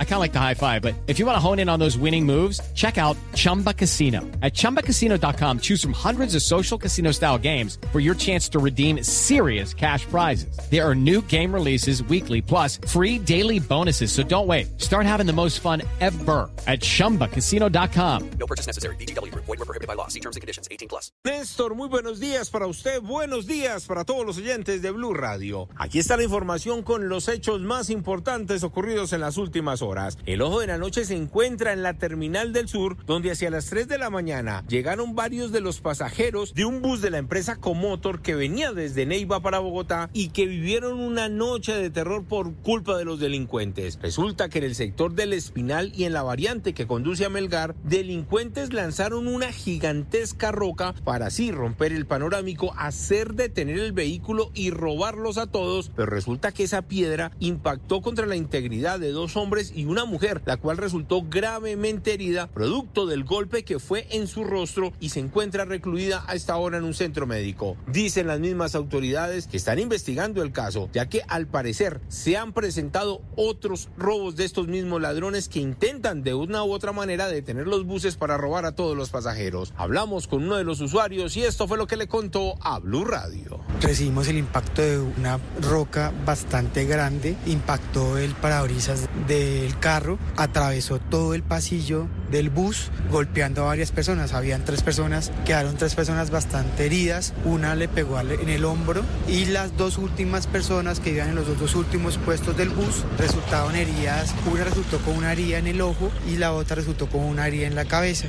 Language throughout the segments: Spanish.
I kind of like the high five, but if you want to hone in on those winning moves, check out Chumba Casino. At ChumbaCasino.com, choose from hundreds of social casino style games for your chance to redeem serious cash prizes. There are new game releases weekly, plus free daily bonuses. So don't wait. Start having the most fun ever at ChumbaCasino.com. No purchase necessary. BGW. Void were prohibited by law. See terms and conditions. 18 plus. Néstor, muy buenos días para usted, buenos días para todos los oyentes de Blue Radio. Aquí está la información con los hechos más importantes ocurridos en las últimas horas. El ojo de la noche se encuentra en la terminal del sur, donde hacia las 3 de la mañana llegaron varios de los pasajeros de un bus de la empresa Comotor que venía desde Neiva para Bogotá y que vivieron una noche de terror por culpa de los delincuentes. Resulta que en el sector del Espinal y en la variante que conduce a Melgar, delincuentes lanzaron una gigantesca roca para así romper el panorámico, hacer detener el vehículo y robarlos a todos, pero resulta que esa piedra impactó contra la integridad de dos hombres y una mujer, la cual resultó gravemente herida producto del golpe que fue en su rostro y se encuentra recluida a esta hora en un centro médico. Dicen las mismas autoridades que están investigando el caso, ya que al parecer se han presentado otros robos de estos mismos ladrones que intentan de una u otra manera detener los buses para robar a todos los pasajeros. Hablamos con uno de los usuarios y esto fue lo que le contó a Blue Radio. Recibimos el impacto de una roca bastante grande, impactó el parabrisas del carro, atravesó todo el pasillo del bus, golpeando a varias personas. Habían tres personas, quedaron tres personas bastante heridas, una le pegó en el hombro y las dos últimas personas que iban en los dos últimos puestos del bus resultaron heridas. Una resultó con una herida en el ojo y la otra resultó con una herida en la cabeza.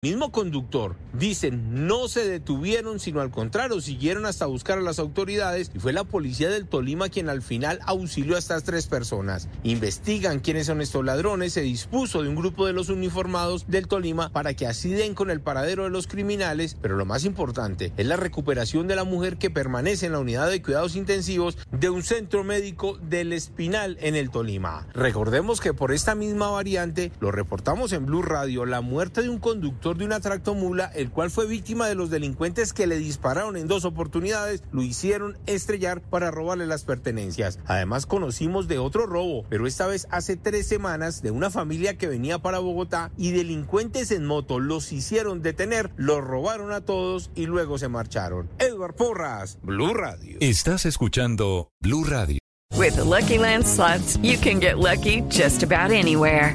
Mismo conductor dicen no se detuvieron, sino al contrario, siguieron hasta buscar a las autoridades y fue la policía del Tolima quien al final auxilió a estas tres personas. Investigan quiénes son estos ladrones, se dispuso de un grupo de los uniformados del Tolima para que así den con el paradero de los criminales, pero lo más importante es la recuperación de la mujer que permanece en la unidad de cuidados intensivos de un centro médico del Espinal en el Tolima. Recordemos que por esta misma variante, lo reportamos en Blue Radio, la muerte de un conductor de una tractomula, el cual fue víctima de los delincuentes que le dispararon en dos oportunidades, lo hicieron estrellar para robarle las pertenencias. Además conocimos de otro robo, pero esta vez hace tres semanas, de una familia que venía para Bogotá y delincuentes en moto los hicieron detener, los robaron a todos y luego se marcharon. Edward Porras, Blue Radio. Estás escuchando Blue Radio. With the Lucky Land slots, you can get lucky just about anywhere.